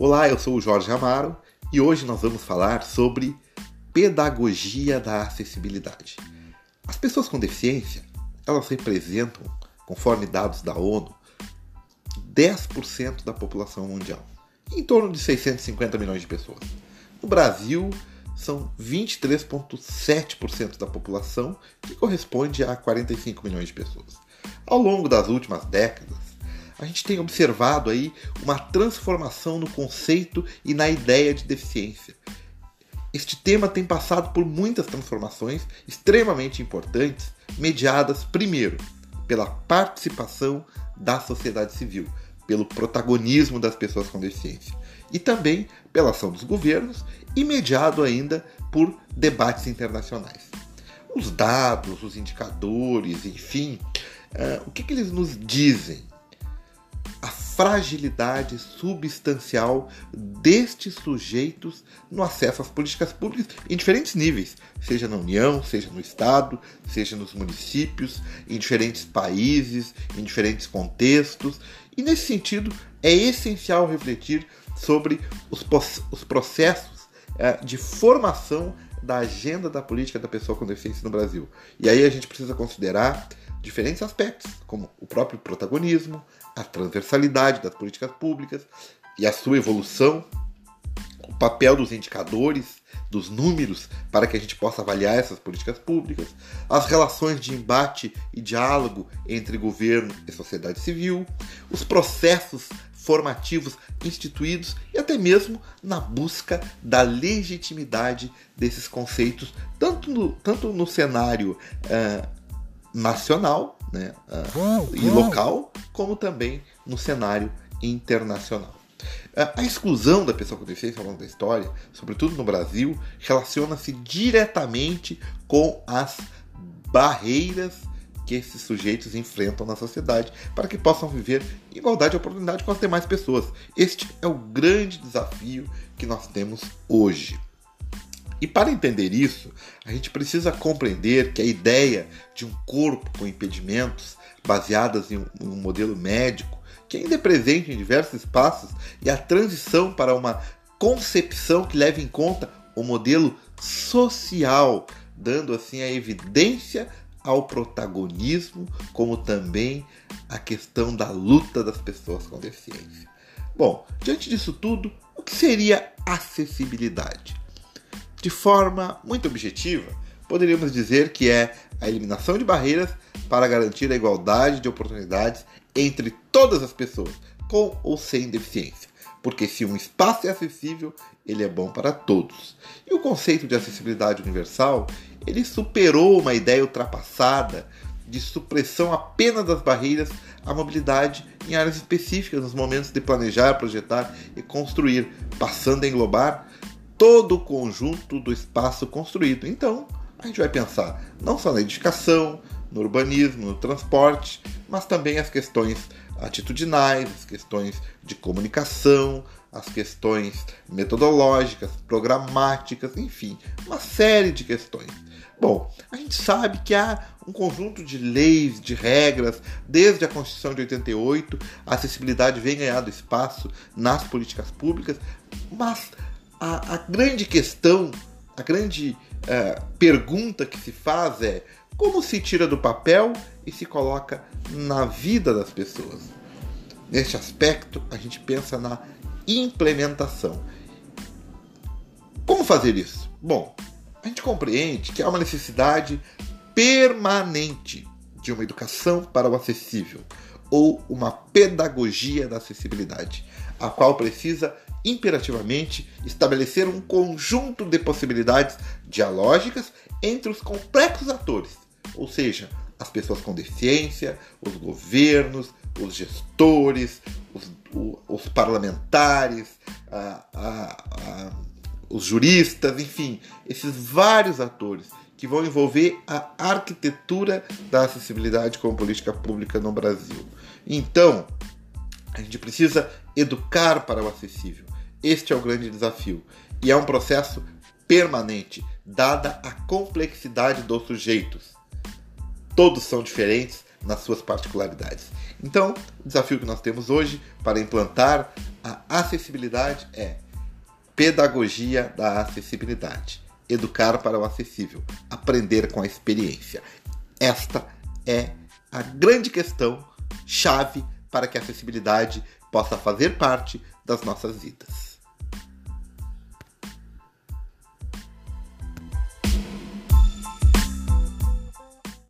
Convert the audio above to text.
Olá, eu sou o Jorge Amaro e hoje nós vamos falar sobre pedagogia da acessibilidade. As pessoas com deficiência, elas representam, conforme dados da ONU, 10% da população mundial, em torno de 650 milhões de pessoas. No Brasil, são 23,7% da população, que corresponde a 45 milhões de pessoas. Ao longo das últimas décadas, a gente tem observado aí uma transformação no conceito e na ideia de deficiência. Este tema tem passado por muitas transformações extremamente importantes, mediadas, primeiro, pela participação da sociedade civil, pelo protagonismo das pessoas com deficiência e também pela ação dos governos e mediado ainda por debates internacionais. Os dados, os indicadores, enfim, uh, o que, que eles nos dizem? Fragilidade substancial destes sujeitos no acesso às políticas públicas em diferentes níveis, seja na União, seja no Estado, seja nos municípios, em diferentes países, em diferentes contextos. E nesse sentido, é essencial refletir sobre os, os processos é, de formação da agenda da política da pessoa com deficiência no Brasil. E aí a gente precisa considerar diferentes aspectos, como o próprio protagonismo, a transversalidade das políticas públicas e a sua evolução, o papel dos indicadores, dos números, para que a gente possa avaliar essas políticas públicas, as relações de embate e diálogo entre governo e sociedade civil, os processos formativos instituídos e até mesmo na busca da legitimidade desses conceitos, tanto no, tanto no cenário uh, nacional né, uh, e local, como também no cenário internacional. Uh, a exclusão da pessoa com deficiência ao longo da história, sobretudo no Brasil, relaciona-se diretamente com as barreiras que esses sujeitos enfrentam na sociedade para que possam viver em igualdade de oportunidade com as demais pessoas. Este é o grande desafio que nós temos hoje. E para entender isso, a gente precisa compreender que a ideia de um corpo com impedimentos, baseadas em um, modelo médico, que ainda é presente em diversos espaços, e a transição para uma concepção que leve em conta o modelo social, dando assim a evidência ao protagonismo, como também a questão da luta das pessoas com deficiência. Bom, diante disso tudo, o que seria acessibilidade? De forma muito objetiva, poderíamos dizer que é a eliminação de barreiras para garantir a igualdade de oportunidades entre todas as pessoas, com ou sem deficiência. Porque se um espaço é acessível, ele é bom para todos. E o conceito de acessibilidade universal, ele superou uma ideia ultrapassada de supressão apenas das barreiras à mobilidade em áreas específicas nos momentos de planejar, projetar e construir, passando a englobar todo o conjunto do espaço construído. Então, a gente vai pensar não só na edificação, no urbanismo, no transporte, mas também as questões atitudinais, as questões de comunicação, as questões metodológicas, programáticas, enfim, uma série de questões. Bom, a gente sabe que há um conjunto de leis, de regras, desde a Constituição de 88, a acessibilidade vem ganhando espaço nas políticas públicas, mas a, a grande questão, a grande uh, pergunta que se faz é como se tira do papel e se coloca na vida das pessoas. Neste aspecto, a gente pensa na implementação. Como fazer isso? Bom, a gente compreende que há uma necessidade permanente de uma educação para o acessível ou uma pedagogia da acessibilidade, a qual precisa imperativamente estabelecer um conjunto de possibilidades dialógicas entre os complexos atores, ou seja, as pessoas com deficiência, os governos, os gestores, os, os parlamentares, a, a, a, os juristas, enfim, esses vários atores que vão envolver a arquitetura da acessibilidade como política pública no Brasil. Então, a gente precisa educar para o acessível. Este é o grande desafio. E é um processo permanente, dada a complexidade dos sujeitos. Todos são diferentes nas suas particularidades. Então, o desafio que nós temos hoje para implantar a acessibilidade é pedagogia da acessibilidade. Educar para o acessível, aprender com a experiência. Esta é a grande questão chave para que a acessibilidade possa fazer parte das nossas vidas.